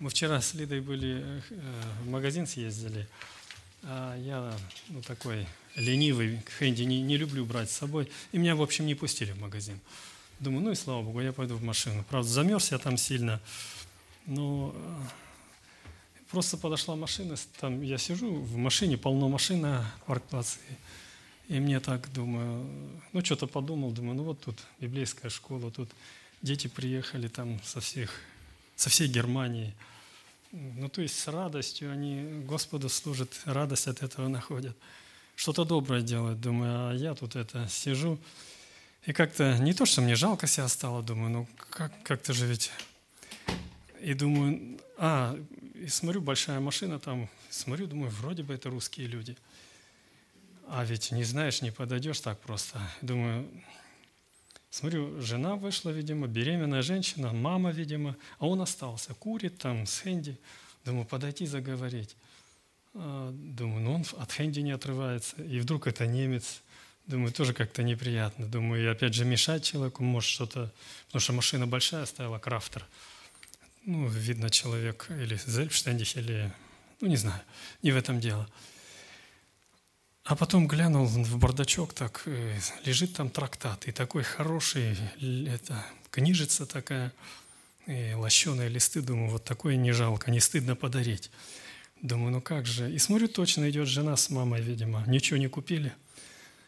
Мы вчера с Лидой были, э, в магазин съездили, а я ну, такой ленивый, Хэнди не, не люблю брать с собой, и меня, в общем, не пустили в магазин. Думаю, ну и слава богу, я пойду в машину. Правда, замерз я там сильно, но э, просто подошла машина, там я сижу в машине, полно машин на паркплаце, и мне так, думаю, ну что-то подумал, думаю, ну вот тут библейская школа, тут дети приехали там со всех, со всей Германии – ну, то есть с радостью они Господу служат, радость от этого находят. Что-то доброе делают, думаю, а я тут это сижу. И как-то не то, что мне жалко себя стало, думаю, ну как, как-то же ведь... И думаю, а, и смотрю, большая машина там, смотрю, думаю, вроде бы это русские люди. А ведь не знаешь, не подойдешь так просто. Думаю, Смотрю, жена вышла, видимо, беременная женщина, мама, видимо, а он остался, курит там с Хэнди. Думаю, подойти заговорить. А, думаю, ну он от Хэнди не отрывается. И вдруг это немец. Думаю, тоже как-то неприятно. Думаю, и опять же мешать человеку, может что-то... Потому что машина большая стояла, крафтер. Ну, видно, человек или Зельфштендих, или... Ну, не знаю, не в этом дело. А потом глянул в бардачок, так э, лежит там трактат, и такой хороший, это, книжица такая, и лощеные листы, думаю, вот такое не жалко, не стыдно подарить. Думаю, ну как же. И смотрю, точно идет жена с мамой, видимо, ничего не купили.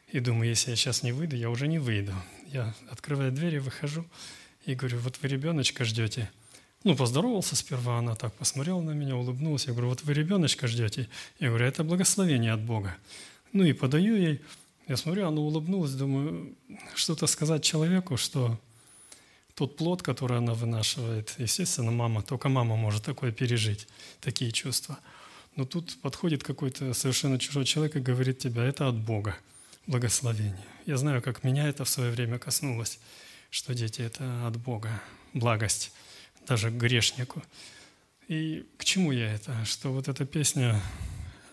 И думаю, если я сейчас не выйду, я уже не выйду. Я открываю двери, выхожу и говорю, вот вы ребеночка ждете. Ну, поздоровался сперва, она так посмотрела на меня, улыбнулась. Я говорю, вот вы ребеночка ждете. Я говорю, это благословение от Бога. Ну и подаю ей. Я смотрю, она улыбнулась, думаю, что-то сказать человеку, что тот плод, который она вынашивает, естественно, мама, только мама может такое пережить, такие чувства. Но тут подходит какой-то совершенно чужой человек и говорит тебе, это от Бога, благословение. Я знаю, как меня это в свое время коснулось, что дети – это от Бога, благость, даже грешнику. И к чему я это? Что вот эта песня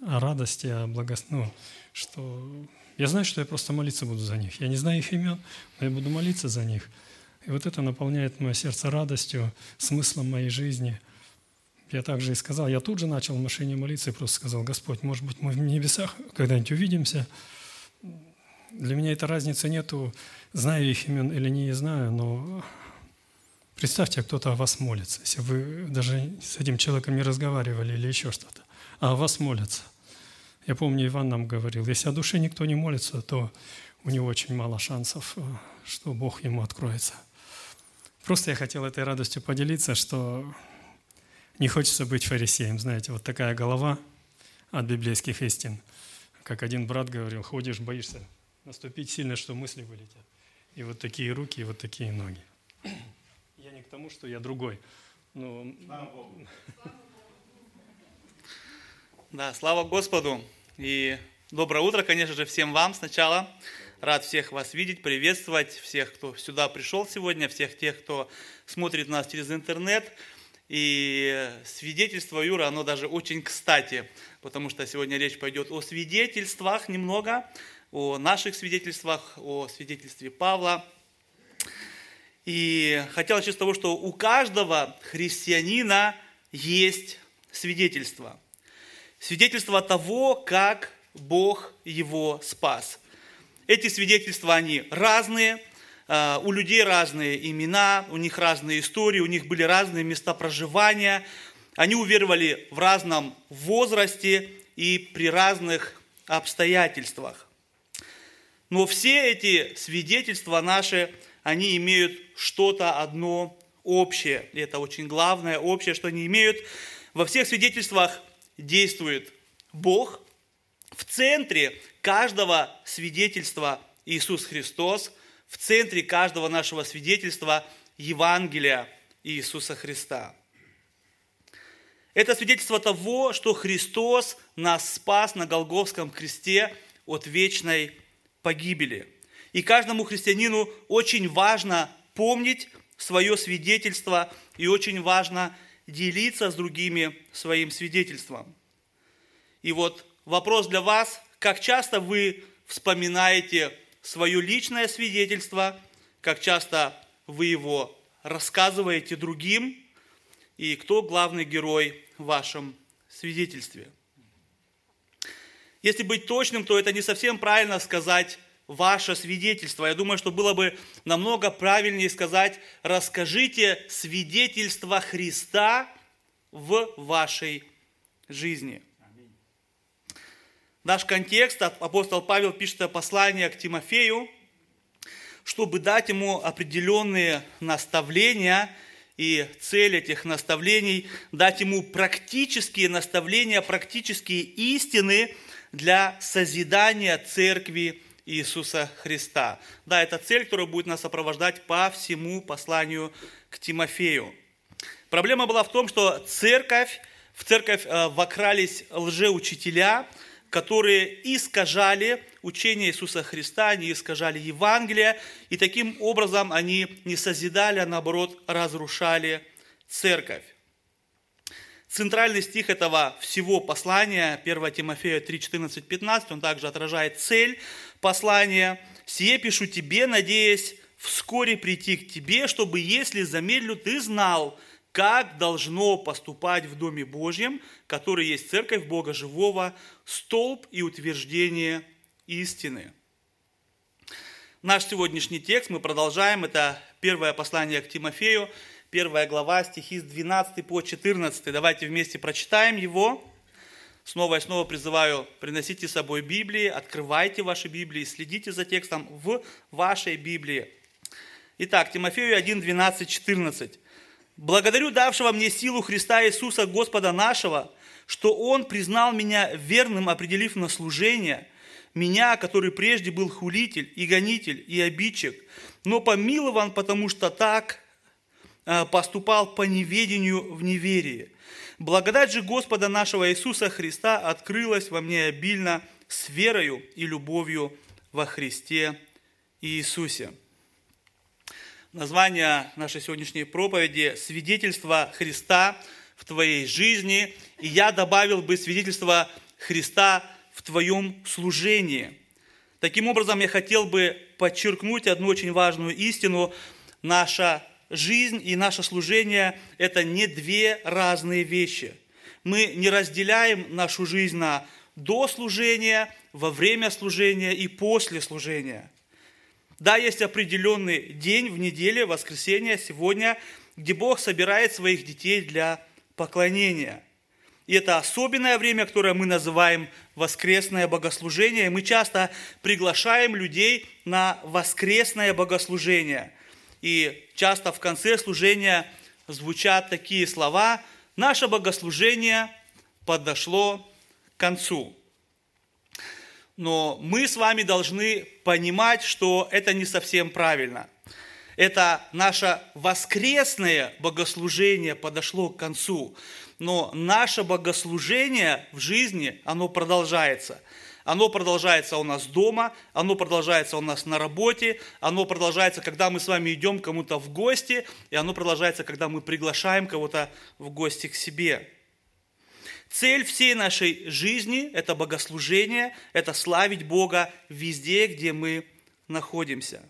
о радости, о благословении, ну, что я знаю, что я просто молиться буду за них. Я не знаю их имен, но я буду молиться за них. И вот это наполняет мое сердце радостью, смыслом моей жизни. Я также и сказал, я тут же начал в машине молиться и просто сказал, Господь, может быть, мы в небесах когда-нибудь увидимся. Для меня этой разницы нету, знаю их имен или не знаю, но представьте, кто-то о вас молится. Если вы даже с этим человеком не разговаривали или еще что-то, а о вас молятся – я помню, Иван нам говорил, если о душе никто не молится, то у него очень мало шансов, э, что Бог ему откроется. Просто я хотел этой радостью поделиться, что не хочется быть фарисеем. Знаете, вот такая голова от библейских истин. Как один брат говорил, ходишь, боишься наступить сильно, что мысли вылетят. И вот такие руки, и вот такие ноги. Я не к тому, что я другой. Но... Да, слава Господу. И доброе утро, конечно же, всем вам сначала. Рад всех вас видеть, приветствовать, всех, кто сюда пришел сегодня, всех тех, кто смотрит нас через интернет. И свидетельство Юра, оно даже очень кстати, потому что сегодня речь пойдет о свидетельствах немного, о наших свидетельствах, о свидетельстве Павла. И хотел начать с того, что у каждого христианина есть свидетельство – свидетельство того, как Бог его спас. Эти свидетельства, они разные, а, у людей разные имена, у них разные истории, у них были разные места проживания, они уверовали в разном возрасте и при разных обстоятельствах. Но все эти свидетельства наши, они имеют что-то одно общее. И это очень главное, общее, что они имеют. Во всех свидетельствах действует Бог. В центре каждого свидетельства Иисус Христос, в центре каждого нашего свидетельства Евангелия Иисуса Христа. Это свидетельство того, что Христос нас спас на Голговском кресте от вечной погибели. И каждому христианину очень важно помнить свое свидетельство и очень важно делиться с другими своим свидетельством. И вот вопрос для вас, как часто вы вспоминаете свое личное свидетельство, как часто вы его рассказываете другим, и кто главный герой в вашем свидетельстве. Если быть точным, то это не совсем правильно сказать ваше свидетельство. Я думаю, что было бы намного правильнее сказать, расскажите свидетельство Христа в вашей жизни. Наш контекст, апостол Павел пишет послание к Тимофею, чтобы дать ему определенные наставления – и цель этих наставлений – дать ему практические наставления, практические истины для созидания церкви Иисуса Христа. Да, это цель, которая будет нас сопровождать по всему посланию к Тимофею. Проблема была в том, что церковь, в церковь э, вокрались лжеучителя, которые искажали учение Иисуса Христа, они искажали Евангелие, и таким образом они не созидали, а наоборот разрушали церковь. Центральный стих этого всего послания, 1 Тимофея 3, 14, 15, он также отражает цель послания. «Сие пишу тебе, надеясь вскоре прийти к тебе, чтобы, если замедлю, ты знал, как должно поступать в Доме Божьем, который есть церковь Бога Живого, столб и утверждение истины. Наш сегодняшний текст мы продолжаем. Это первое послание к Тимофею, первая глава, стихи с 12 по 14. Давайте вместе прочитаем его. Снова и снова призываю, приносите с собой Библии, открывайте ваши Библии, следите за текстом в вашей Библии. Итак, Тимофею 1, 12, 14. Благодарю давшего мне силу Христа Иисуса Господа нашего, что Он признал меня верным, определив на служение, меня, который прежде был хулитель и гонитель и обидчик, но помилован, потому что так э, поступал по неведению в неверии. Благодать же Господа нашего Иисуса Христа открылась во мне обильно с верою и любовью во Христе Иисусе. Название нашей сегодняшней проповеди «Свидетельство Христа в твоей жизни». И я добавил бы свидетельство Христа в твоем служении. Таким образом, я хотел бы подчеркнуть одну очень важную истину. Наша жизнь и наше служение – это не две разные вещи. Мы не разделяем нашу жизнь на до служения, во время служения и после служения – да, есть определенный день в неделе, воскресенье, сегодня, где Бог собирает своих детей для поклонения. И это особенное время, которое мы называем воскресное богослужение. И мы часто приглашаем людей на воскресное богослужение. И часто в конце служения звучат такие слова «Наше богослужение подошло к концу» но мы с вами должны понимать, что это не совсем правильно. Это наше воскресное богослужение подошло к концу, но наше богослужение в жизни, оно продолжается. Оно продолжается у нас дома, оно продолжается у нас на работе, оно продолжается, когда мы с вами идем кому-то в гости, и оно продолжается, когда мы приглашаем кого-то в гости к себе. Цель всей нашей жизни – это богослужение, это славить Бога везде, где мы находимся.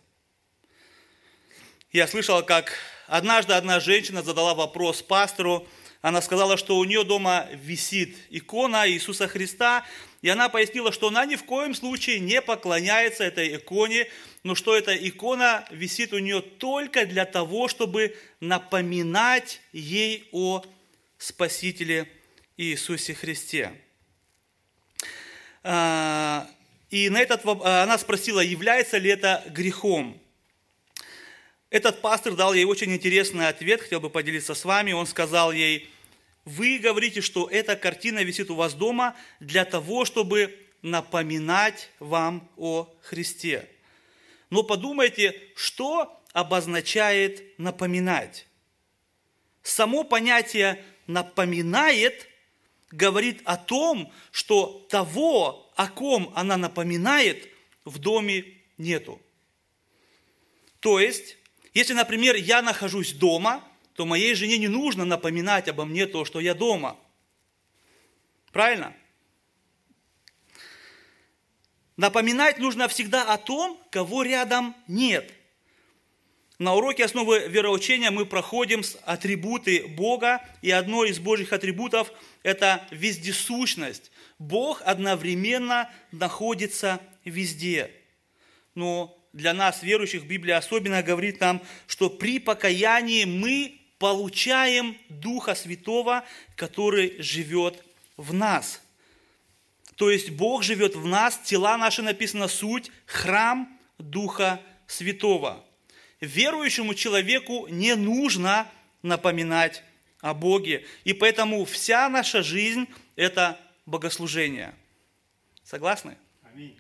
Я слышал, как однажды одна женщина задала вопрос пастору, она сказала, что у нее дома висит икона Иисуса Христа, и она пояснила, что она ни в коем случае не поклоняется этой иконе, но что эта икона висит у нее только для того, чтобы напоминать ей о Спасителе Иисусе Христе. А, и на этот, она спросила, является ли это грехом. Этот пастор дал ей очень интересный ответ, хотел бы поделиться с вами. Он сказал ей, вы говорите, что эта картина висит у вас дома для того, чтобы напоминать вам о Христе. Но подумайте, что обозначает напоминать? Само понятие «напоминает» говорит о том, что того, о ком она напоминает, в доме нету. То есть, если, например, я нахожусь дома, то моей жене не нужно напоминать обо мне то, что я дома. Правильно? Напоминать нужно всегда о том, кого рядом нет. На уроке основы вероучения мы проходим с атрибуты Бога, и одно из Божьих атрибутов – это вездесущность. Бог одновременно находится везде. Но для нас, верующих, Библия особенно говорит нам, что при покаянии мы получаем Духа Святого, который живет в нас. То есть Бог живет в нас, тела наши написано суть, храм Духа Святого – верующему человеку не нужно напоминать о Боге. И поэтому вся наша жизнь – это богослужение. Согласны? Аминь.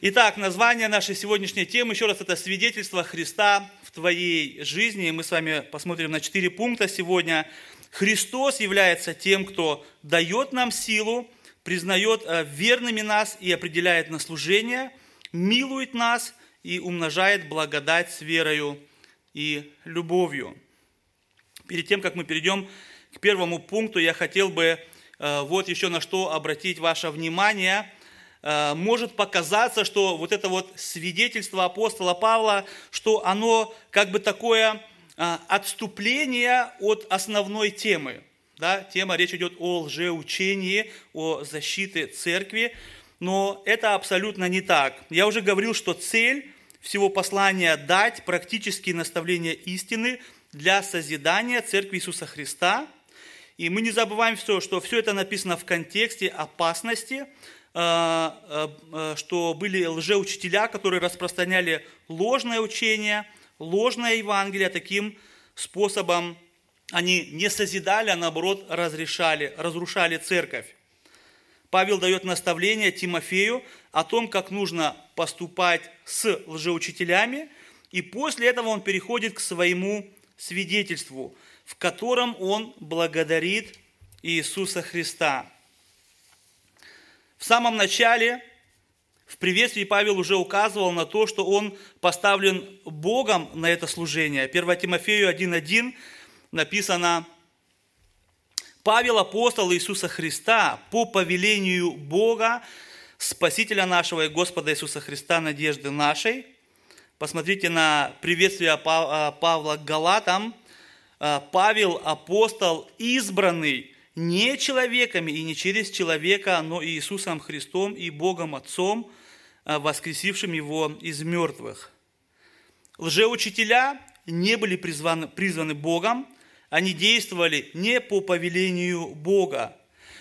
Итак, название нашей сегодняшней темы, еще раз, это свидетельство Христа твоей жизни. Мы с вами посмотрим на четыре пункта сегодня. Христос является тем, кто дает нам силу, признает э, верными нас и определяет на служение, милует нас – и умножает благодать с верою и любовью. Перед тем, как мы перейдем к первому пункту, я хотел бы э, вот еще на что обратить ваше внимание. Э, может показаться, что вот это вот свидетельство апостола Павла, что оно как бы такое э, отступление от основной темы. Да, тема, речь идет о лжеучении, о защите церкви, но это абсолютно не так. Я уже говорил, что цель всего послания дать практические наставления истины для созидания Церкви Иисуса Христа. И мы не забываем все, что все это написано в контексте опасности, что были лжеучителя, которые распространяли ложное учение, ложное Евангелие. Таким способом они не созидали, а наоборот разрешали, разрушали церковь. Павел дает наставление Тимофею о том, как нужно поступать с лжеучителями, и после этого он переходит к своему свидетельству, в котором он благодарит Иисуса Христа. В самом начале, в приветствии Павел уже указывал на то, что он поставлен Богом на это служение. 1 Тимофею 1.1 написано, Павел, апостол Иисуса Христа, по повелению Бога, Спасителя нашего и Господа Иисуса Христа, надежды нашей. Посмотрите на приветствие а, Павла к Галатам. А, Павел, апостол, избранный не человеками и не через человека, но Иисусом Христом и Богом Отцом, а, воскресившим его из мертвых. Лжеучителя не были призваны, призваны Богом, они действовали не по повелению Бога.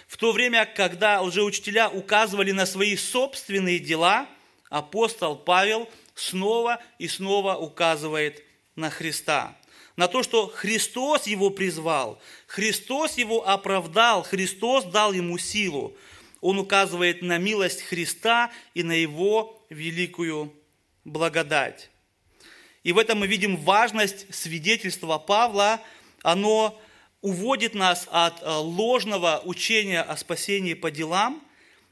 В то время, когда лжеучителя указывали на свои собственные дела, апостол Павел снова и снова указывает на Христа. На то, что Христос его призвал, Христос его оправдал, Христос дал ему силу. Он указывает на милость Христа и на его великую благодать. И в этом мы видим важность свидетельства Павла оно уводит нас от э, ложного учения о спасении по делам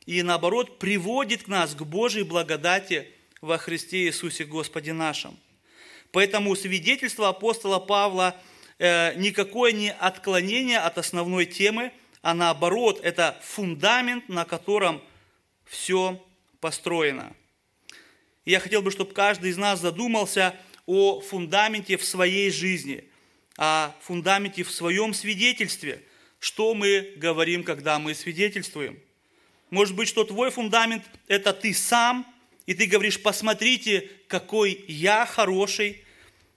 и, наоборот, приводит к нас к Божьей благодати во Христе Иисусе Господе нашем. Поэтому свидетельство апостола Павла э, никакое не отклонение от основной темы, а наоборот, это фундамент, на котором все построено. Я хотел бы, чтобы каждый из нас задумался о фундаменте в своей жизни – о фундаменте в своем свидетельстве. Что мы говорим, когда мы свидетельствуем? Может быть, что твой фундамент – это ты сам, и ты говоришь, посмотрите, какой я хороший.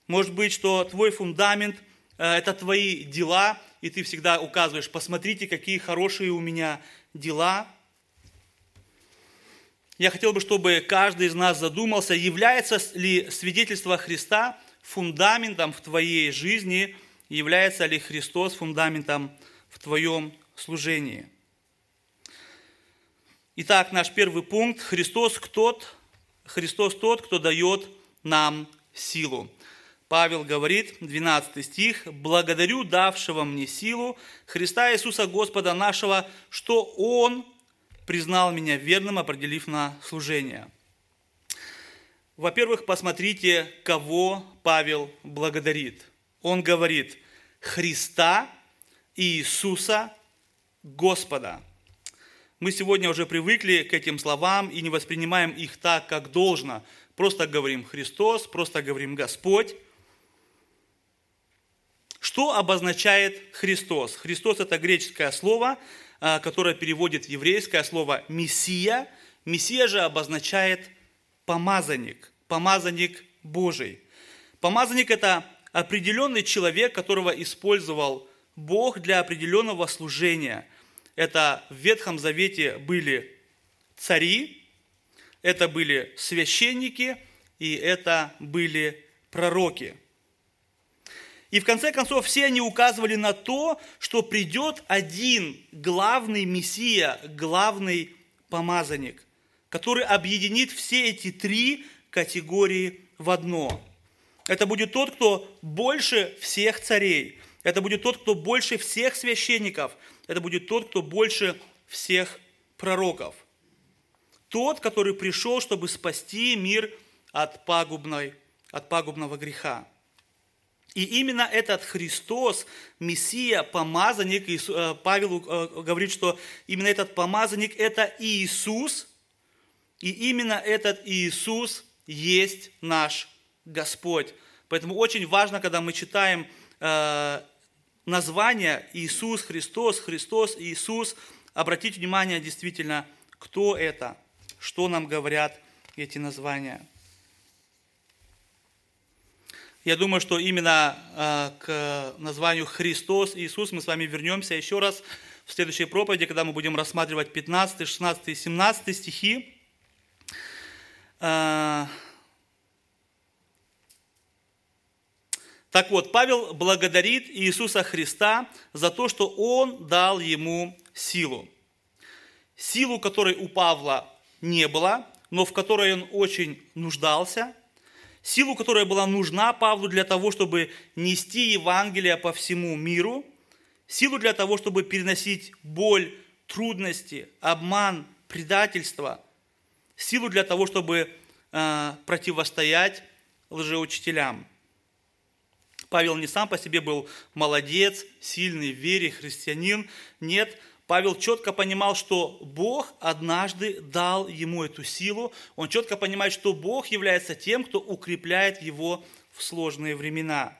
Может быть, что твой фундамент э, – это твои дела, и ты всегда указываешь, посмотрите, какие хорошие у меня дела. Я хотел бы, чтобы каждый из нас задумался, является ли свидетельство Христа фундаментом в твоей жизни, является ли Христос фундаментом в твоем служении. Итак, наш первый пункт. Христос тот, Христос тот, кто дает нам силу. Павел говорит, 12 стих, «Благодарю давшего мне силу Христа Иисуса Господа нашего, что Он признал меня верным, определив на служение». Во-первых, посмотрите, кого Павел благодарит. Он говорит Христа Иисуса Господа. Мы сегодня уже привыкли к этим словам и не воспринимаем их так, как должно. просто говорим Христос, просто говорим Господь. Что обозначает Христос? Христос – это греческое слово, а, которое переводит еврейское слово «мессия». Мессия же обозначает помазанник, помазанник Божий. Помазанник – это определенный человек, которого использовал Бог для определенного служения. Это в Ветхом Завете были цари, это были священники и это были пророки. И в конце концов все они указывали на то, что придет один главный Мессия, главный помазанник, который объединит все эти три категории в одно. Это будет тот, кто больше всех царей. Это будет тот, кто больше всех священников. Это будет тот, кто больше всех пророков тот, который пришел, чтобы спасти мир от, пагубной, от пагубного греха. И именно этот Христос, Мессия, помазанник, э, Павел э, говорит, что именно этот помазанник – это Иисус, и именно этот Иисус есть наш Господь. Поэтому очень важно, когда мы читаем э, название Иисус Христос, Христос Иисус, обратить внимание действительно, кто это – что нам говорят эти названия. Я думаю, что именно а, к названию Христос, Иисус мы с вами вернемся еще раз в следующей проповеди, когда мы будем рассматривать 15, 16 и 17 стихи. Так вот, Павел благодарит Иисуса Христа за то, что Он дал ему силу. Силу, которой у Павла не было, но в которой он очень нуждался, силу, которая была нужна Павлу для того, чтобы нести Евангелие по всему миру, силу для того, чтобы переносить боль, трудности, обман, предательство, силу для того, чтобы э, противостоять лжеучителям. Павел не сам по себе был молодец, сильный в вере, христианин. Нет, Павел четко понимал, что Бог однажды дал ему эту силу. Он четко понимает, что Бог является тем, кто укрепляет его в сложные времена.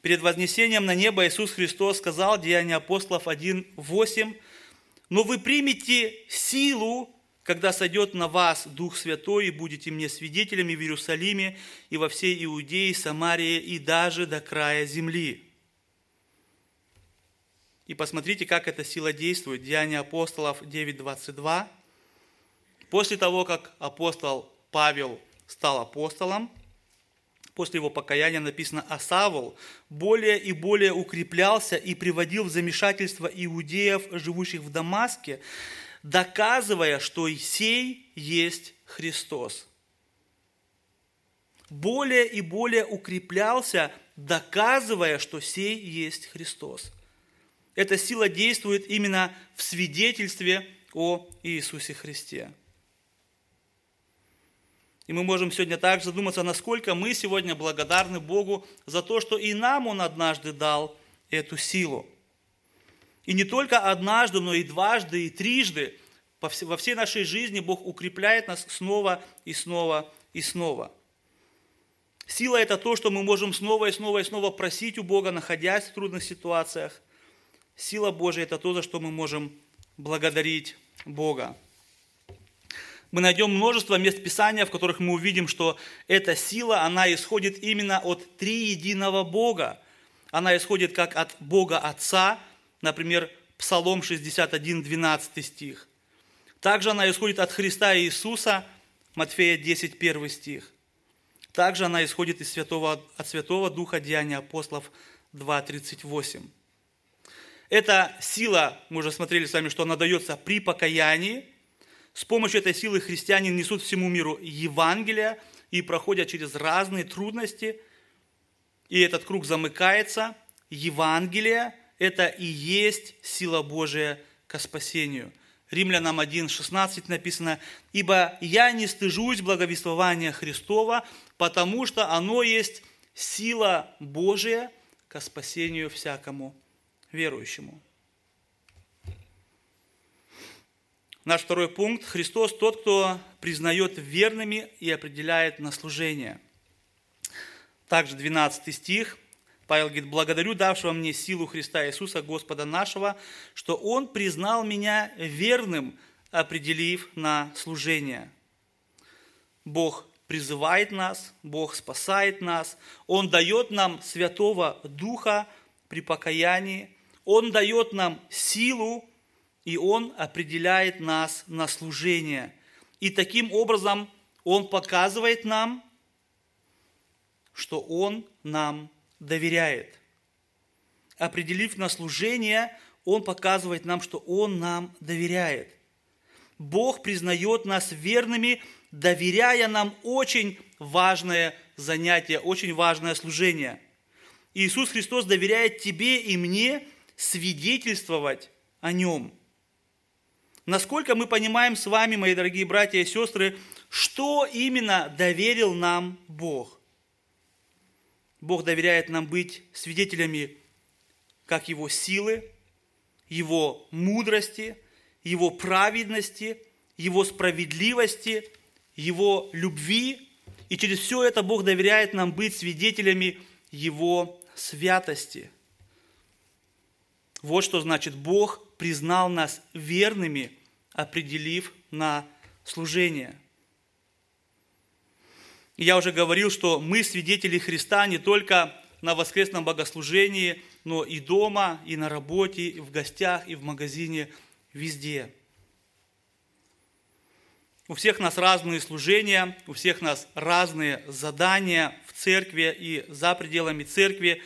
Перед вознесением на небо Иисус Христос сказал, Деяния апостолов 1.8, «Но вы примете силу, когда сойдет на вас Дух Святой, и будете мне свидетелями в Иерусалиме и во всей Иудее, Самарии и даже до края земли». И посмотрите, как эта сила действует. Деяния апостолов 9.22. После того, как апостол Павел стал апостолом, после его покаяния написано, а Савл более и более укреплялся и приводил в замешательство иудеев, живущих в Дамаске, доказывая, что сей есть Христос. Более и более укреплялся, доказывая, что сей есть Христос – эта сила действует именно в свидетельстве о Иисусе Христе. И мы можем сегодня также задуматься, насколько мы сегодня благодарны Богу за то, что и нам Он однажды дал эту силу. И не только однажды, но и дважды, и трижды во всей нашей жизни Бог укрепляет нас снова и снова и снова. Сила – это то, что мы можем снова и снова и снова просить у Бога, находясь в трудных ситуациях – Сила Божия – это то, за что мы можем благодарить Бога. Мы найдем множество мест Писания, в которых мы увидим, что эта сила, она исходит именно от триединого Бога. Она исходит как от Бога Отца, например, Псалом 61, 12 стих. Также она исходит от Христа Иисуса, Матфея 10, 1 стих. Также она исходит из святого, от Святого Духа Деяния апостолов 2, 38. Эта сила, мы уже смотрели с вами, что она дается при покаянии. С помощью этой силы христиане несут всему миру Евангелие и проходят через разные трудности. И этот круг замыкается. Евангелие – это и есть сила Божия к спасению. Римлянам 1,16 написано, «Ибо я не стыжусь благовествования Христова, потому что оно есть сила Божия к спасению всякому верующему. Наш второй пункт. Христос тот, кто признает верными и определяет на служение. Также 12 стих. Павел говорит, благодарю давшего мне силу Христа Иисуса, Господа нашего, что Он признал меня верным, определив на служение. Бог призывает нас, Бог спасает нас, Он дает нам Святого Духа при покаянии, Он дает нам силу, и Он определяет нас на служение. И таким образом Он показывает нам, что Он нам доверяет. Определив на служение, Он показывает нам, что Он нам доверяет. Бог признает нас верными, доверяя нам очень важное занятие, очень важное служение. Иисус Христос доверяет тебе и мне свидетельствовать о Нем. Насколько мы понимаем с вами, мои дорогие братья и сестры, что именно доверил нам Бог – Бог доверяет нам быть свидетелями как Его силы, Его мудрости, Его праведности, Его справедливости, Его любви. И через все это Бог доверяет нам быть свидетелями Его святости. Вот что значит Бог признал нас верными, определив на служение – я уже говорил, что мы свидетели Христа не только на воскресном богослужении, но и дома, и на работе, и в гостях, и в магазине, везде. У всех нас разные служения, у всех нас разные задания в церкви и за пределами церкви.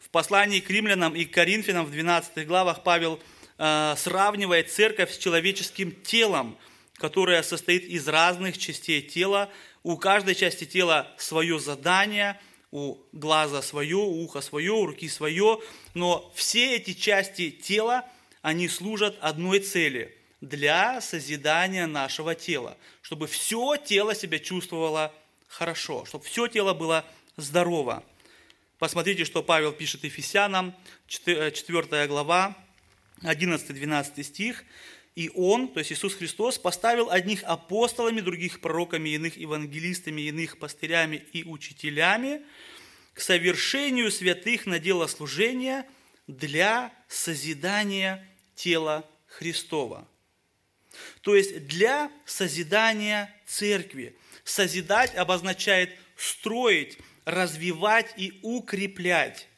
В послании к римлянам и к коринфянам в 12 главах Павел э, сравнивает церковь с человеческим телом, которое состоит из разных частей тела, у каждой части тела свое задание, у глаза свое, у уха свое, у руки свое, но все эти части тела, они служат одной цели – для созидания нашего тела, чтобы все тело себя чувствовало хорошо, чтобы все тело было здорово. Посмотрите, что Павел пишет Ефесянам, 4 э, глава, 11-12 стих. И Он, то есть Иисус Христос, поставил одних апостолами, других пророками, иных евангелистами, иных пастырями и учителями к совершению святых на дело служения для созидания тела Христова. То есть для созидания церкви. Созидать обозначает строить, развивать и укреплять.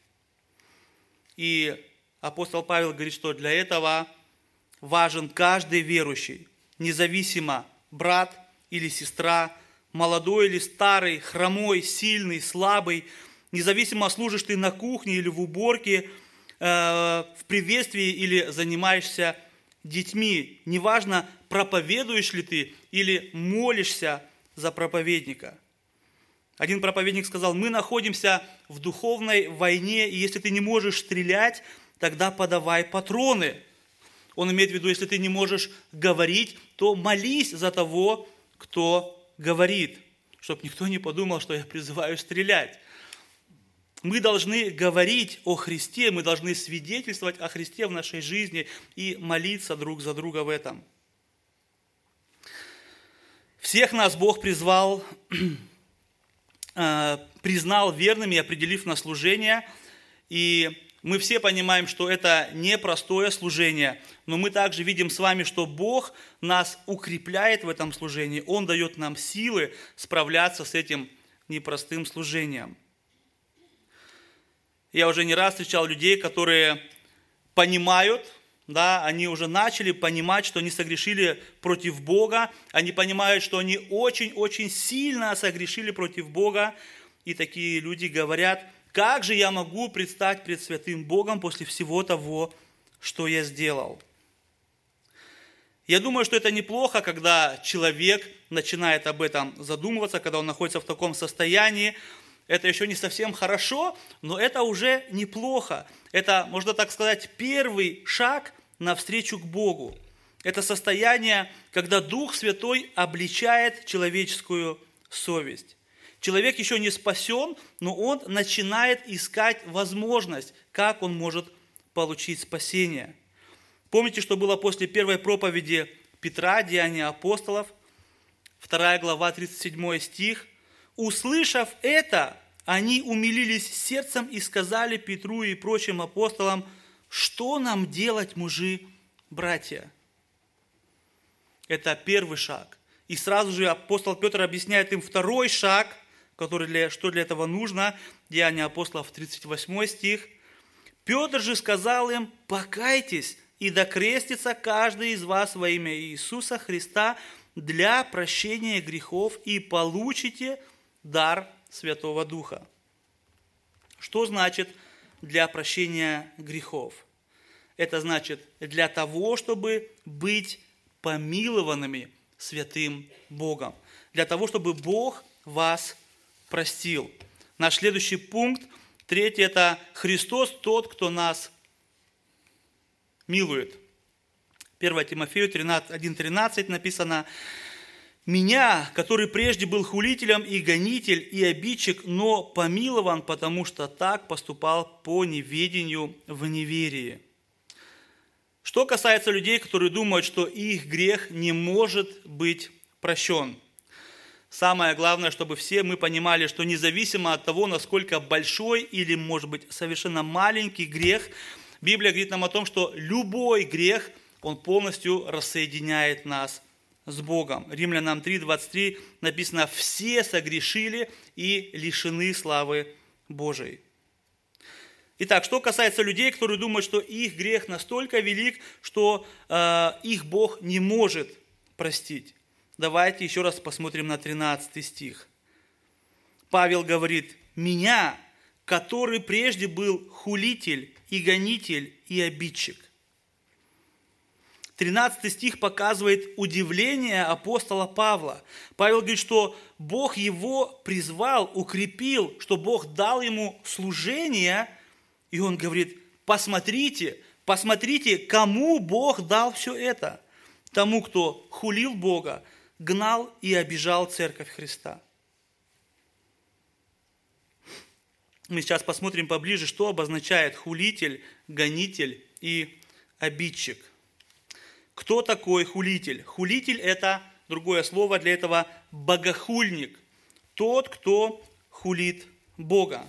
И апостол Павел говорит, что для этого важен каждый верующий, независимо брат или сестра, молодой или старый, хромой, сильный, слабый, независимо служишь ты на кухне или в уборке, э, в приветствии или занимаешься детьми. Неважно, проповедуешь ли ты или молишься за проповедника. Один проповедник сказал, мы находимся в духовной войне, и если ты не можешь стрелять, тогда подавай патроны – он имеет в виду, если ты не можешь говорить, то молись за того, кто говорит, чтобы никто не подумал, что я призываю стрелять. Мы должны говорить о Христе, мы должны свидетельствовать о Христе в нашей жизни и молиться друг за друга в этом. Всех нас Бог призвал, э, признал верными, определив на служение. И мы все понимаем, что это непростое служение, но мы также видим с вами, что Бог нас укрепляет в этом служении. Он дает нам силы справляться с этим непростым служением. Я уже не раз встречал людей, которые понимают, да, они уже начали понимать, что они согрешили против Бога, они понимают, что они очень-очень сильно согрешили против Бога, и такие люди говорят – как же я могу предстать пред святым Богом после всего того, что я сделал? Я думаю, что это неплохо, когда человек начинает об этом задумываться, когда он находится в таком состоянии. Это еще не совсем хорошо, но это уже неплохо. Это, можно так сказать, первый шаг навстречу к Богу. Это состояние, когда Дух Святой обличает человеческую совесть. Человек еще не спасен, но он начинает искать возможность, как он может получить спасение. Помните, что было после первой проповеди Петра, Деяния апостолов, 2 глава, 37 стих. «Услышав это, они умилились сердцем и сказали Петру и прочим апостолам, что нам делать, мужи, братья?» Это первый шаг. И сразу же апостол Петр объясняет им второй шаг, который для, что для этого нужно. Деяния апостолов, 38 стих. Петр же сказал им, покайтесь и докрестится каждый из вас во имя Иисуса Христа для прощения грехов и получите дар Святого Духа. Что значит для прощения грехов? Это значит для того, чтобы быть помилованными святым Богом. Для того, чтобы Бог вас простил. Наш следующий пункт, третий, это Христос тот, кто нас милует. 1 Тимофею 1.13 написано, «Меня, который прежде был хулителем и гонитель, и обидчик, но помилован, потому что так поступал по неведению в неверии». Что касается людей, которые думают, что их грех не может быть прощен. Самое главное, чтобы все мы понимали, что независимо от того, насколько большой или, может быть, совершенно маленький грех, Библия говорит нам о том, что любой грех, он полностью рассоединяет нас с Богом. Римлянам 3:23 написано «все согрешили и лишены славы Божией». Итак, что касается людей, которые думают, что их грех настолько велик, что э, их Бог не может простить. Давайте еще раз посмотрим на 13 стих. Павел говорит, «Меня, который прежде был хулитель и гонитель и обидчик». 13 стих показывает удивление апостола Павла. Павел говорит, что Бог его призвал, укрепил, что Бог дал ему служение – и он говорит, посмотрите, посмотрите, кому Бог дал все это. Тому, кто хулил Бога, гнал и обижал церковь Христа. Мы сейчас посмотрим поближе, что обозначает хулитель, гонитель и обидчик. Кто такой хулитель? Хулитель – это, другое слово для этого, богохульник. Тот, кто хулит Бога.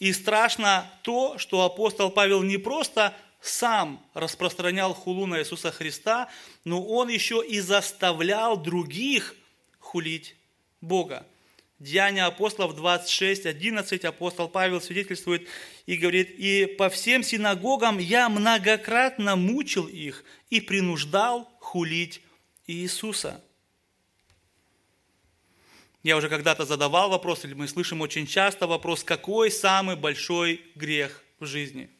И страшно то, что апостол Павел не просто сам распространял хулу на Иисуса Христа, но он еще и заставлял других хулить Бога. Деяния апостолов 26, 11 апостол Павел свидетельствует и говорит, «И по всем синагогам я многократно мучил их и принуждал хулить Иисуса». Я уже когда-то задавал вопрос, или мы слышим очень часто вопрос, какой самый большой грех в жизни?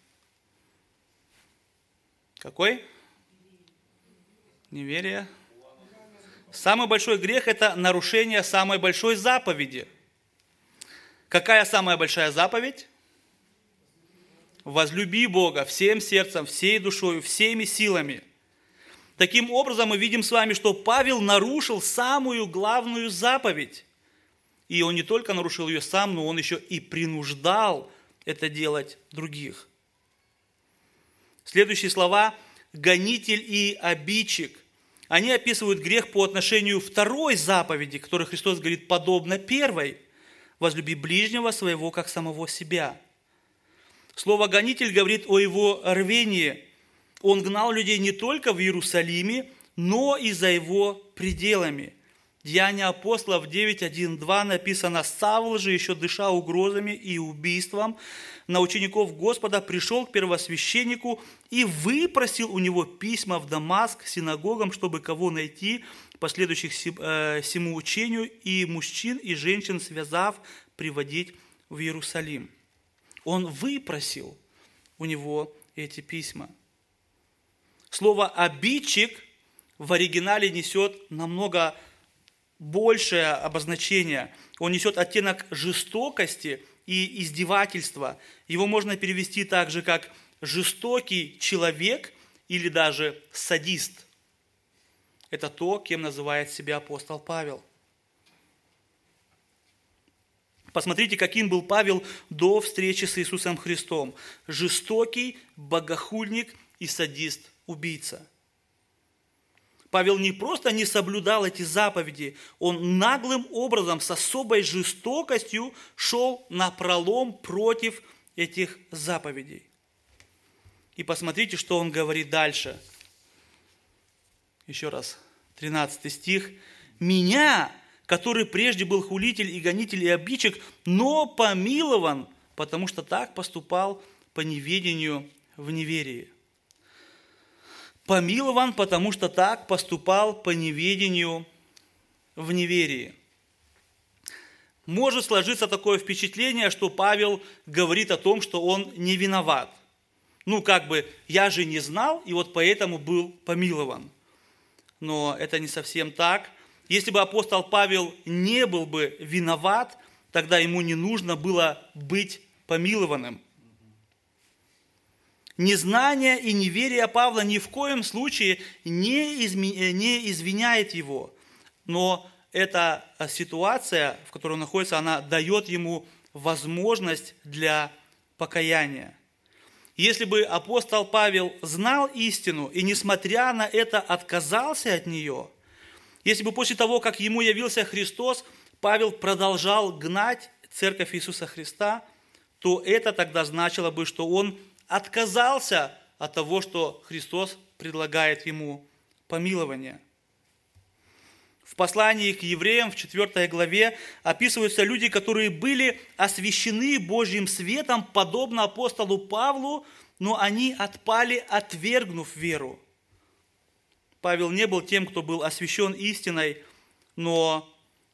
Какой? Неверие. Самый большой грех – это нарушение самой большой заповеди. Какая самая большая заповедь? Возлюби Бога всем сердцем, всей душой, всеми силами. Таким образом, мы видим с вами, что Павел нарушил самую главную заповедь. И он не только нарушил ее сам, но он еще и принуждал это делать других. Следующие слова – гонитель и обидчик. Они описывают грех по отношению второй заповеди, которой Христос говорит подобно первой – возлюби ближнего своего, как самого себя. Слово «гонитель» говорит о его рвении. Он гнал людей не только в Иерусалиме, но и за его пределами – Деяния апостолов 9.1.2 написано, «Савл же, еще дыша угрозами и убийством, на учеников Господа пришел к первосвященнику и выпросил у него письма в Дамаск синагогам, чтобы кого найти, последующих э, всему учению, и мужчин, и женщин связав, приводить в Иерусалим». Он выпросил у него эти письма. Слово «обидчик» в оригинале несет намного большее обозначение. Он несет оттенок жестокости и издевательства. Его можно перевести также как жестокий человек или даже садист. Это то, кем называет себя апостол Павел. Посмотрите, каким был Павел до встречи с Иисусом Христом. Жестокий, богохульник и садист-убийца – Павел не просто не соблюдал эти заповеди, он наглым образом, с особой жестокостью шел на пролом против этих заповедей. И посмотрите, что он говорит дальше. Еще раз, 13 стих. «Меня, который прежде был хулитель и гонитель и обидчик, но помилован, потому что так поступал по неведению в неверии». Помилован, потому что так поступал по неведению в неверии. Может сложиться такое впечатление, что Павел говорит о том, что он не виноват. Ну, как бы, я же не знал, и вот поэтому был помилован. Но это не совсем так. Если бы апостол Павел не был бы виноват, тогда ему не нужно было быть помилованным. Незнание и неверие Павла ни в коем случае не, изми... не извиняет его, но эта ситуация, в которой он находится, она дает ему возможность для покаяния. Если бы апостол Павел знал истину и, несмотря на это, отказался от нее, если бы после того, как ему явился Христос, Павел продолжал гнать церковь Иисуса Христа, то это тогда значило бы, что он отказался от того, что Христос предлагает ему помилование. В послании к евреям в 4 главе описываются люди, которые были освящены Божьим светом, подобно апостолу Павлу, но они отпали, отвергнув веру. Павел не был тем, кто был освящен истиной, но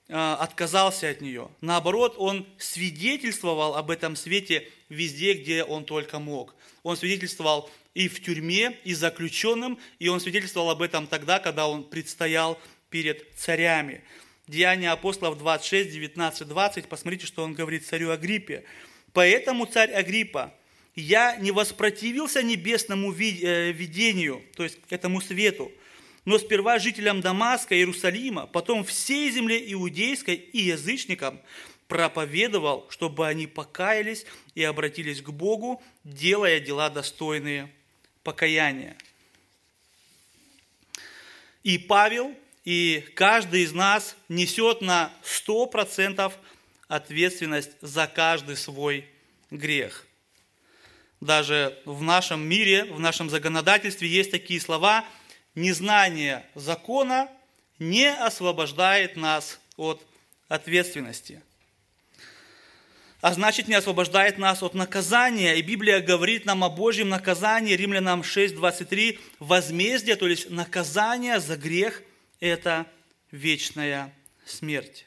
э, отказался от нее. Наоборот, он свидетельствовал об этом свете везде, где он только мог. Он свидетельствовал и в тюрьме, и заключенным, и он свидетельствовал об этом тогда, когда он предстоял перед царями. Деяния апостолов 26, 19, 20, посмотрите, что он говорит царю Агриппе. «Поэтому, царь Агриппа, я не воспротивился небесному э, видению, то есть этому свету, но сперва жителям Дамаска, Иерусалима, потом всей земле иудейской и язычникам проповедовал, чтобы они покаялись и обратились к Богу, делая дела достойные покаяния. И Павел, и каждый из нас несет на 100% ответственность за каждый свой грех. Даже в нашем мире, в нашем законодательстве есть такие слова – незнание закона не освобождает нас от ответственности. А значит, не освобождает нас от наказания. И Библия говорит нам о Божьем наказании, Римлянам 6:23, возмездие, то есть наказание за грех – это вечная смерть.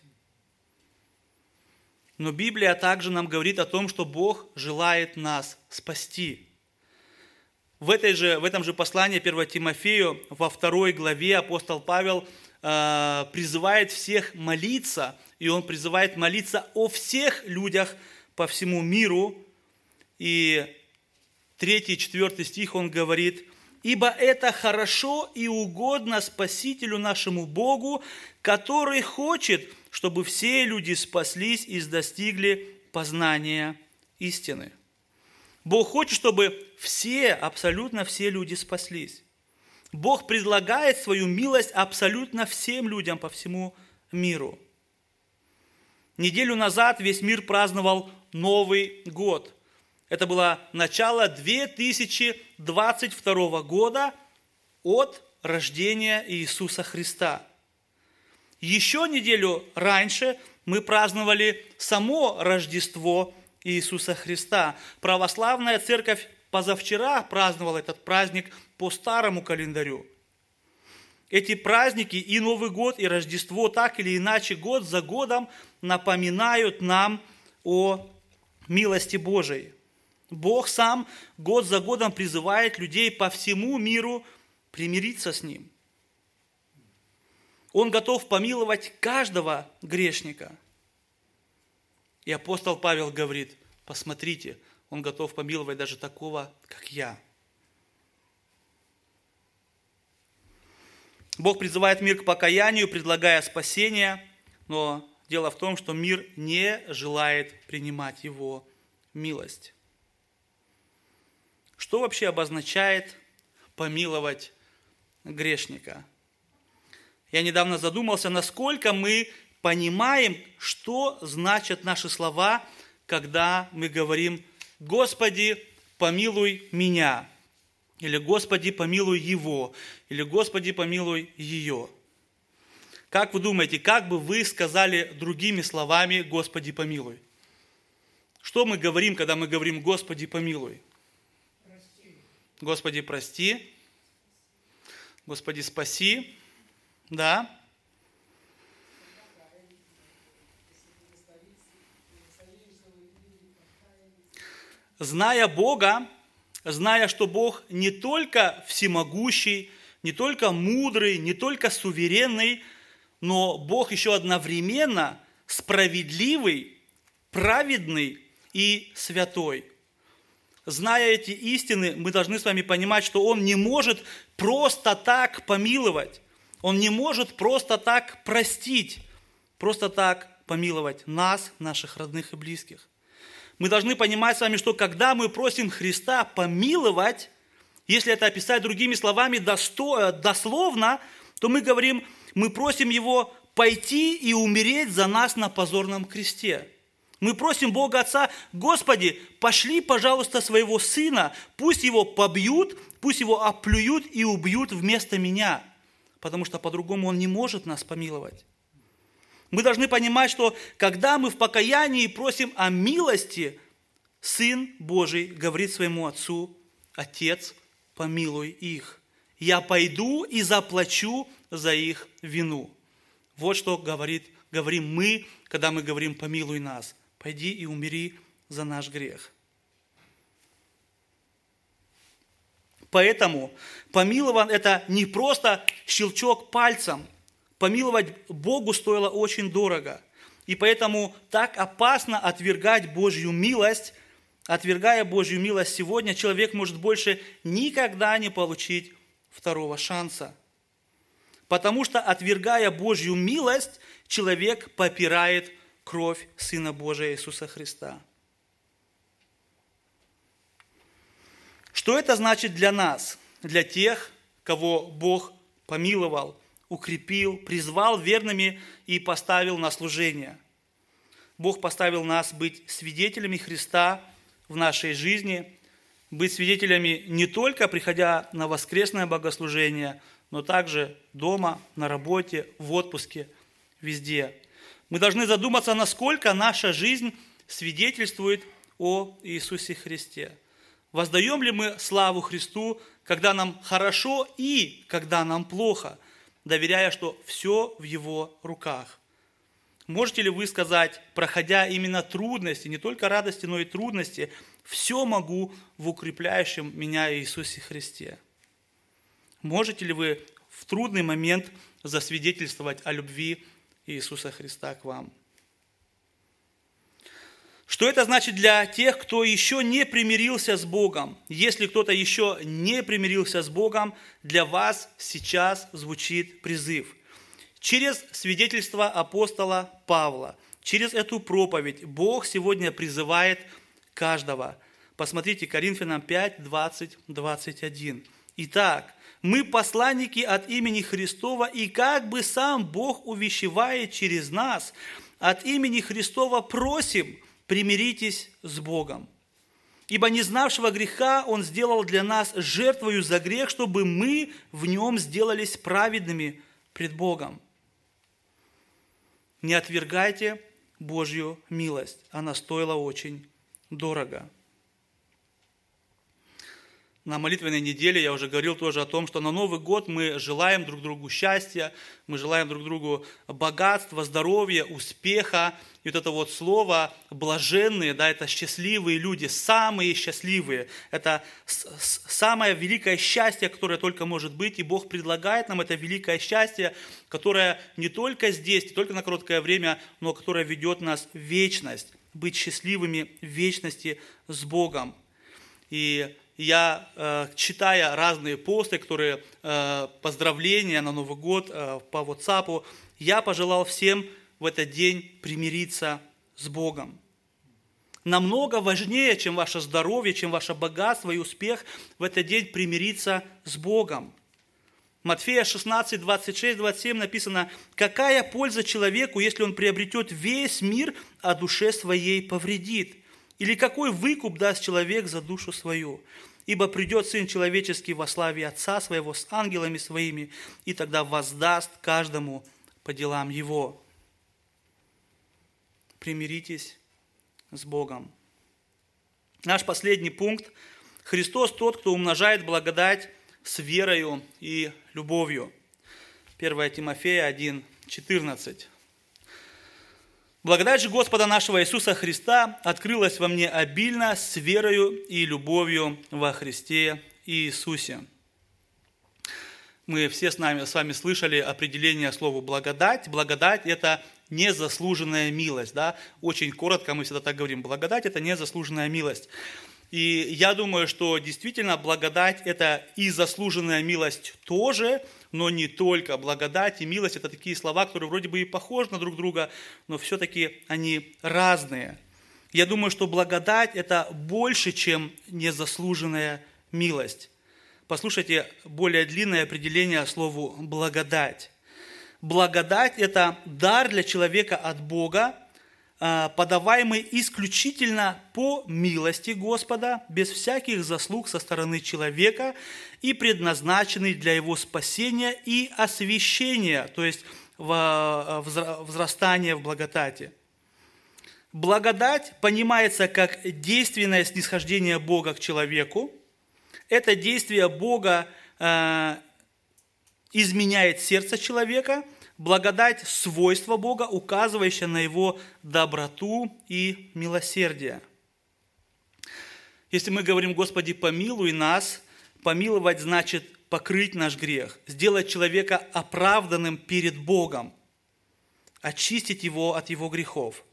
Но Библия также нам говорит о том, что Бог желает нас спасти – в, этой же, в этом же послании 1 Тимофею, во второй главе апостол Павел э, призывает всех молиться, и он призывает молиться о всех людях по всему миру. И третий, четвертый стих он говорит, «Ибо это хорошо и угодно Спасителю нашему Богу, который хочет, чтобы все люди спаслись и достигли познания истины». Бог хочет, чтобы все, абсолютно все люди спаслись. Бог предлагает свою милость абсолютно всем людям по всему миру. Неделю назад весь мир праздновал Новый год. Это было начало 2022 года от рождения Иисуса Христа. Еще неделю раньше мы праздновали само Рождество Иисуса Христа. Православная церковь позавчера праздновала этот праздник по старому календарю. Эти праздники и Новый год, и Рождество так или иначе год за годом напоминают нам о милости Божией. Бог сам год за годом призывает людей по всему миру примириться с Ним. Он готов помиловать каждого грешника – и апостол Павел говорит, посмотрите, он готов помиловать даже такого, как я. Бог призывает мир к покаянию, предлагая спасение, но дело в том, что мир не желает принимать его милость. Что вообще обозначает помиловать грешника? Я недавно задумался, насколько мы понимаем, что значат наши слова, когда мы говорим «Господи, помилуй меня», или «Господи, помилуй его», или «Господи, помилуй ее». Как вы думаете, как бы вы сказали другими словами «Господи, помилуй»? Что мы говорим, когда мы говорим «Господи, помилуй»? Прости. Господи, прости. Господи, спаси. Да? Зная Бога, зная, что Бог не только всемогущий, не только мудрый, не только суверенный, но Бог еще одновременно справедливый, праведный и святой. Зная эти истины, мы должны с вами понимать, что Он не может просто так помиловать. Он не может просто так простить, просто так помиловать нас, наших родных и близких. Мы должны понимать с вами, что когда мы просим Христа помиловать, если это описать другими словами дословно, то мы говорим, мы просим Его пойти и умереть за нас на позорном кресте. Мы просим Бога Отца, Господи, пошли, пожалуйста, своего Сына, пусть его побьют, пусть его оплюют и убьют вместо меня – потому что по-другому Он не может нас помиловать. Мы должны понимать, что когда мы в покаянии просим о милости, Сын Божий говорит своему Отцу, Отец, помилуй их. Я пойду и заплачу за их вину. Вот что говорит, говорим мы, когда мы говорим «помилуй нас». Пойди и умери за наш грех. Поэтому помилован – это не просто щелчок пальцем. Помиловать Богу стоило очень дорого. И поэтому так опасно отвергать Божью милость. Отвергая Божью милость сегодня, человек может больше никогда не получить второго шанса. Потому что, отвергая Божью милость, человек попирает кровь Сына Божия Иисуса Христа. Что это значит для нас, для тех, кого Бог помиловал, укрепил, призвал верными и поставил на служение? Бог поставил нас быть свидетелями Христа в нашей жизни, быть свидетелями не только приходя на воскресное богослужение, но также дома, на работе, в отпуске, везде. Мы должны задуматься, насколько наша жизнь свидетельствует о Иисусе Христе. Воздаем ли мы славу Христу, когда нам хорошо и когда нам плохо, доверяя, что все в Его руках? Можете ли вы сказать, проходя именно трудности, не только радости, но и трудности, все могу в укрепляющем меня Иисусе Христе? Можете ли вы в трудный момент засвидетельствовать о любви Иисуса Христа к вам? Что это значит для тех, кто еще не примирился с Богом? Если кто-то еще не примирился с Богом, для вас сейчас звучит призыв. Через свидетельство апостола Павла, через эту проповедь Бог сегодня призывает каждого. Посмотрите, Коринфянам 5, 20, 21. Итак, мы посланники от имени Христова, и как бы сам Бог увещевает через нас, от имени Христова просим – примиритесь с Богом. Ибо не знавшего греха Он сделал для нас жертвою за грех, чтобы мы в нем сделались праведными пред Богом. Не отвергайте Божью милость, она стоила очень дорого на молитвенной неделе я уже говорил тоже о том, что на Новый год мы желаем друг другу счастья, мы желаем друг другу богатства, здоровья, успеха. И вот это вот слово «блаженные», да, это счастливые люди, самые счастливые. Это самое великое счастье, которое только может быть. И Бог предлагает нам это великое счастье, которое не только здесь, не только на короткое время, но которое ведет нас в вечность. Быть счастливыми в вечности с Богом. И я, э, читая разные посты, которые э, поздравления на Новый год э, по WhatsApp, я пожелал всем в этот день примириться с Богом. Намного важнее, чем ваше здоровье, чем ваше богатство и успех, в этот день примириться с Богом. Матфея 16, 26, 27 написано, «Какая польза человеку, если он приобретет весь мир, а душе своей повредит? Или какой выкуп даст человек за душу свою? Ибо придет Сын Человеческий во славе Отца Своего с ангелами Своими, и тогда воздаст каждому по делам Его». Примиритесь с Богом. Наш последний пункт. Христос тот, кто умножает благодать с верою и любовью. 1 Тимофея 1, 14. Благодать же Господа нашего Иисуса Христа открылась во мне обильно с верою и любовью во Христе Иисусе. Мы все с, нами, с вами слышали определение слова благодать. Благодать – это незаслуженная милость. Да? Очень коротко мы всегда так говорим. Благодать – это незаслуженная милость. И я думаю, что действительно благодать – это и заслуженная милость тоже, но не только. Благодать и милость – это такие слова, которые вроде бы и похожи на друг друга, но все-таки они разные. Я думаю, что благодать – это больше, чем незаслуженная милость. Послушайте более длинное определение слову «благодать». Благодать – это дар для человека от Бога, подаваемый исключительно по милости Господа, без всяких заслуг со стороны человека и предназначенный для его спасения и освящения, то есть возрастания в благодати. Благодать понимается как действенное снисхождение Бога к человеку. Это действие Бога а, изменяет сердце человека – благодать – свойство Бога, указывающее на Его доброту и милосердие. Если мы говорим, Господи, помилуй нас, помиловать значит покрыть наш грех, сделать человека оправданным перед Богом, очистить его от его грехов.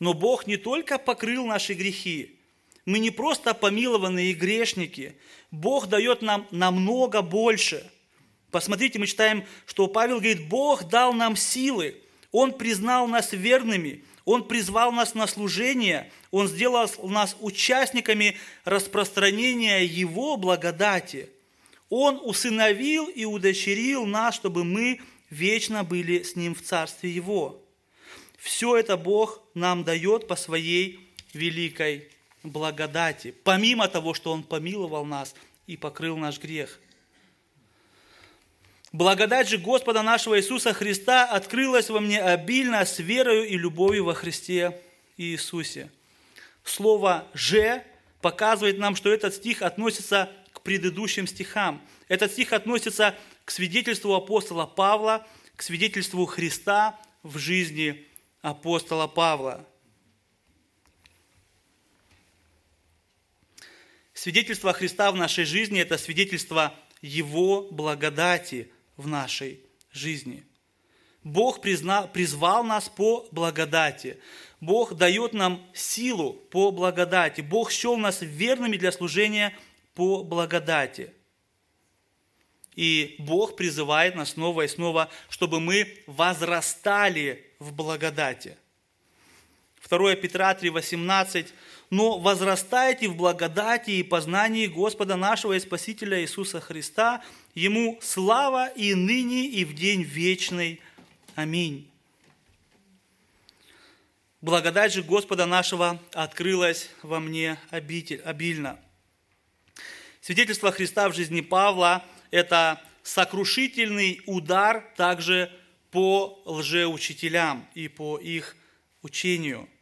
Но Бог не только покрыл наши грехи, мы не просто помилованные грешники, Бог дает нам намного больше – Посмотрите, мы читаем, что Павел говорит, Бог дал нам силы, Он признал нас верными, Он призвал нас на служение, Он сделал нас участниками распространения Его благодати. Он усыновил и удочерил нас, чтобы мы вечно были с Ним в Царстве Его. Все это Бог нам дает по Своей великой благодати, помимо того, что Он помиловал нас и покрыл наш грех – Благодать же Господа нашего Иисуса Христа открылась во мне обильно с верою и любовью во Христе Иисусе. Слово «же» показывает нам, что этот стих относится к предыдущим стихам. Этот стих относится к свидетельству апостола Павла, к свидетельству Христа в жизни апостола Павла. Свидетельство Христа в нашей жизни – это свидетельство Его благодати – в нашей жизни. Бог признал, призвал нас по благодати. Бог дает нам силу по благодати. Бог счел нас верными для служения по благодати. И Бог призывает нас снова и снова, чтобы мы возрастали в благодати. 2 Петра 3,18 но возрастайте в благодати и познании Господа нашего и Спасителя Иисуса Христа. Ему слава и ныне, и в день вечный. Аминь. Благодать же Господа нашего открылась во мне обильно. Свидетельство Христа в жизни Павла – это сокрушительный удар также по лжеучителям и по их учению –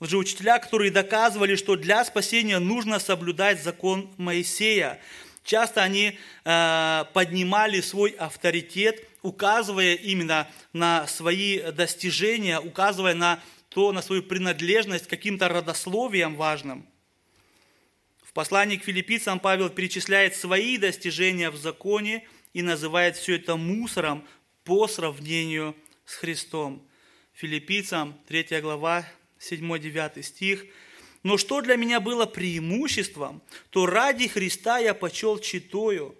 лжеучителя, которые доказывали, что для спасения нужно соблюдать закон Моисея. Часто они э, поднимали свой авторитет, указывая именно на свои достижения, указывая на то, на свою принадлежность к каким-то родословиям важным. В послании к филиппийцам Павел перечисляет свои достижения в законе и называет все это мусором по сравнению с Христом. Филиппийцам 3 глава 7-9 стих. «Но что для меня было преимуществом, то ради Христа я почел читою.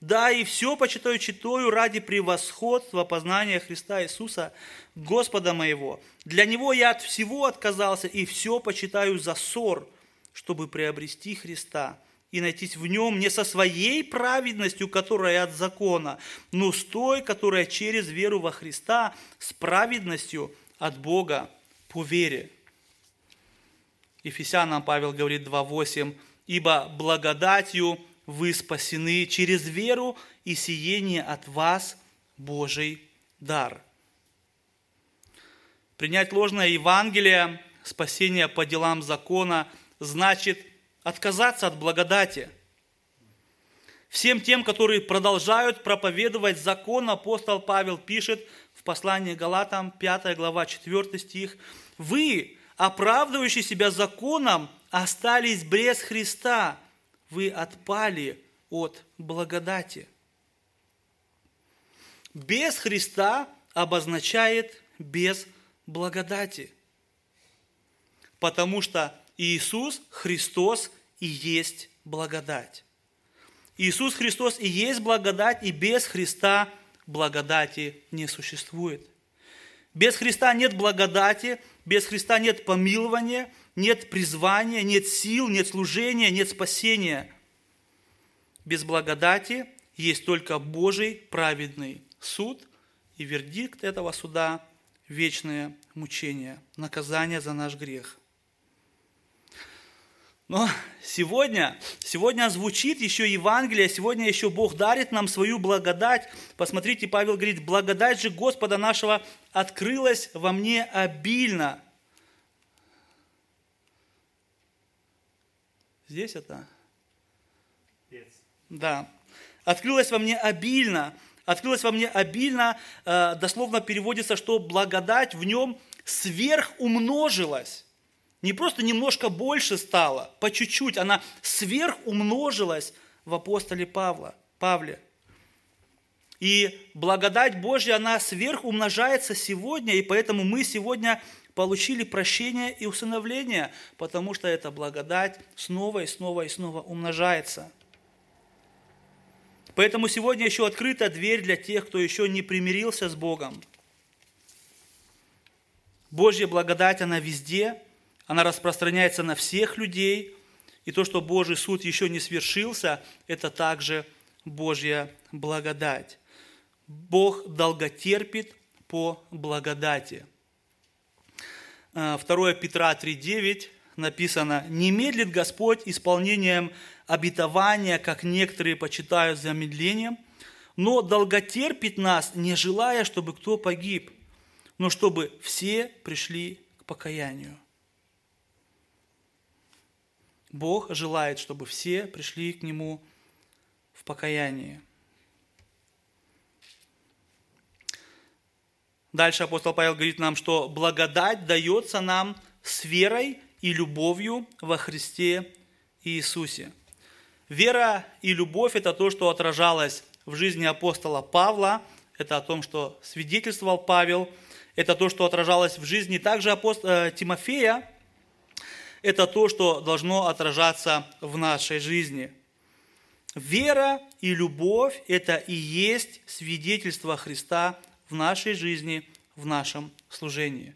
Да, и все почитаю читою ради превосходства познания Христа Иисуса, Господа моего. Для Него я от всего отказался, и все почитаю за ссор, чтобы приобрести Христа и найтись в нем не со своей праведностью, которая от закона, но с той, которая через веру во Христа, с праведностью от Бога по вере. Ефесянам Павел говорит 2.8, «Ибо благодатью вы спасены через веру, и сиение от вас Божий дар». Принять ложное Евангелие, спасение по делам закона, значит отказаться от благодати. Всем тем, которые продолжают проповедовать закон, апостол Павел пишет в послании Галатам, 5 глава, 4 стих, «Вы, оправдывающие себя законом, остались без Христа, вы отпали от благодати». Без Христа обозначает без благодати. Потому что Иисус Христос и есть благодать. Иисус Христос и есть благодать, и без Христа благодати не существует. Без Христа нет благодати, без Христа нет помилования, нет призвания, нет сил, нет служения, нет спасения. Без благодати есть только Божий праведный суд, и вердикт этого суда – вечное мучение, наказание за наш грех – но сегодня, сегодня звучит еще Евангелие, сегодня еще Бог дарит нам свою благодать. Посмотрите, Павел говорит, благодать же Господа нашего открылась во мне обильно. Здесь это? Yes. Да. Открылась во мне обильно. Открылась во мне обильно, э, дословно переводится, что благодать в нем сверхумножилась. Не просто немножко больше стало, по чуть-чуть, она сверхумножилась в апостоле Павла, Павле. И благодать Божья, она сверхумножается сегодня, и поэтому мы сегодня получили прощение и усыновление, потому что эта благодать снова и снова и снова умножается. Поэтому сегодня еще открыта дверь для тех, кто еще не примирился с Богом. Божья благодать, она везде, она распространяется на всех людей, и то, что Божий суд еще не свершился, это также Божья благодать. Бог долготерпит по благодати. 2 а, Петра 3,9 написано, «Не медлит Господь исполнением обетования, как некоторые почитают замедлением, но долготерпит нас, не желая, чтобы кто погиб, но чтобы все пришли к покаянию». Бог желает, чтобы все пришли к Нему в покаянии. Дальше апостол Павел говорит нам, что благодать дается нам с верой и любовью во Христе Иисусе. Вера и любовь – это то, что отражалось в жизни апостола Павла, это о том, что свидетельствовал Павел, это то, что отражалось в жизни также апостола, э, Тимофея, это то, что должно отражаться в нашей жизни. Вера и любовь – это и есть свидетельство Христа в нашей жизни, в нашем служении.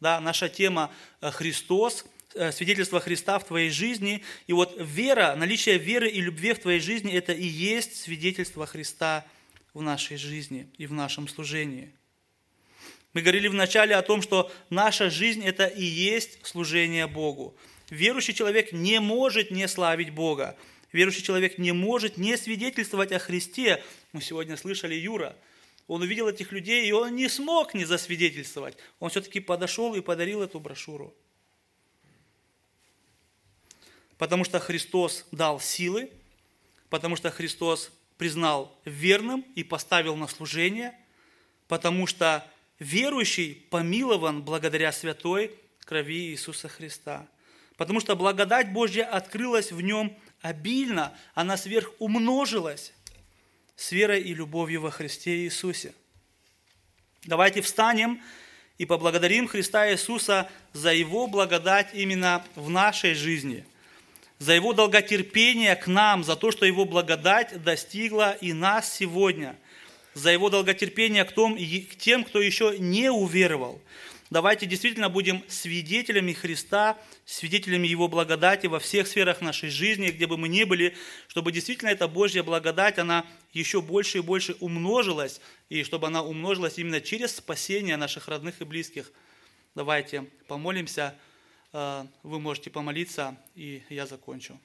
Да, наша тема э, «Христос», э, свидетельство Христа в твоей жизни. И вот вера, наличие веры и любви в твоей жизни – это и есть свидетельство Христа в нашей жизни и в нашем служении. Мы говорили вначале о том, что наша жизнь – это и есть служение Богу. Верующий человек не может не славить Бога. Верующий человек не может не свидетельствовать о Христе. Мы сегодня слышали Юра. Он увидел этих людей, и он не смог не засвидетельствовать. Он все-таки подошел и подарил эту брошюру. Потому что Христос дал силы, потому что Христос признал верным и поставил на служение, потому что верующий помилован благодаря святой крови Иисуса Христа. Потому что благодать Божья открылась в нем обильно, она сверхумножилась с верой и любовью во Христе Иисусе. Давайте встанем и поблагодарим Христа Иисуса за Его благодать именно в нашей жизни, за Его долготерпение к нам, за то, что Его благодать достигла и нас сегодня – за его долготерпение к, том, к тем, кто еще не уверовал, Давайте действительно будем свидетелями Христа, свидетелями Его благодати во всех сферах нашей жизни, где бы мы ни были, чтобы действительно эта Божья благодать, она еще больше и больше умножилась, и чтобы она умножилась именно через спасение наших родных и близких. Давайте помолимся, э, вы можете помолиться, и я закончу.